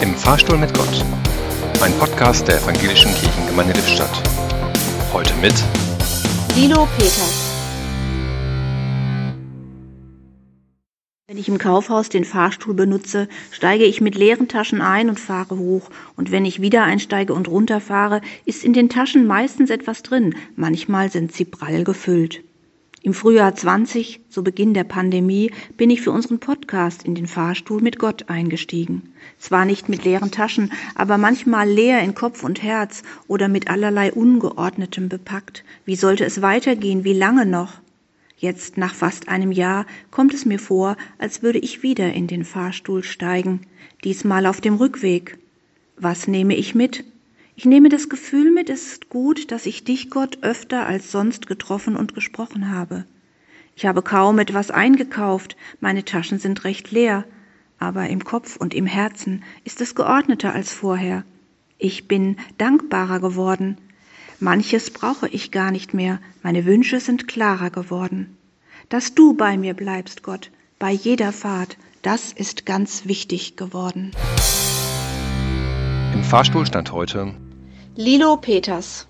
Im Fahrstuhl mit Gott. Ein Podcast der Evangelischen Kirchengemeinde Lippstadt. Heute mit Lilo Peters. Wenn ich im Kaufhaus den Fahrstuhl benutze, steige ich mit leeren Taschen ein und fahre hoch. Und wenn ich wieder einsteige und runterfahre, ist in den Taschen meistens etwas drin. Manchmal sind sie prall gefüllt. Im Frühjahr 20, zu Beginn der Pandemie, bin ich für unseren Podcast in den Fahrstuhl mit Gott eingestiegen. Zwar nicht mit leeren Taschen, aber manchmal leer in Kopf und Herz oder mit allerlei Ungeordnetem bepackt. Wie sollte es weitergehen? Wie lange noch? Jetzt, nach fast einem Jahr, kommt es mir vor, als würde ich wieder in den Fahrstuhl steigen, diesmal auf dem Rückweg. Was nehme ich mit? Ich nehme das Gefühl mit, es ist gut, dass ich dich, Gott, öfter als sonst getroffen und gesprochen habe. Ich habe kaum etwas eingekauft, meine Taschen sind recht leer, aber im Kopf und im Herzen ist es geordneter als vorher. Ich bin dankbarer geworden, Manches brauche ich gar nicht mehr, meine Wünsche sind klarer geworden. Dass du bei mir bleibst, Gott, bei jeder Fahrt, das ist ganz wichtig geworden. Im Fahrstuhl stand heute Lilo Peters.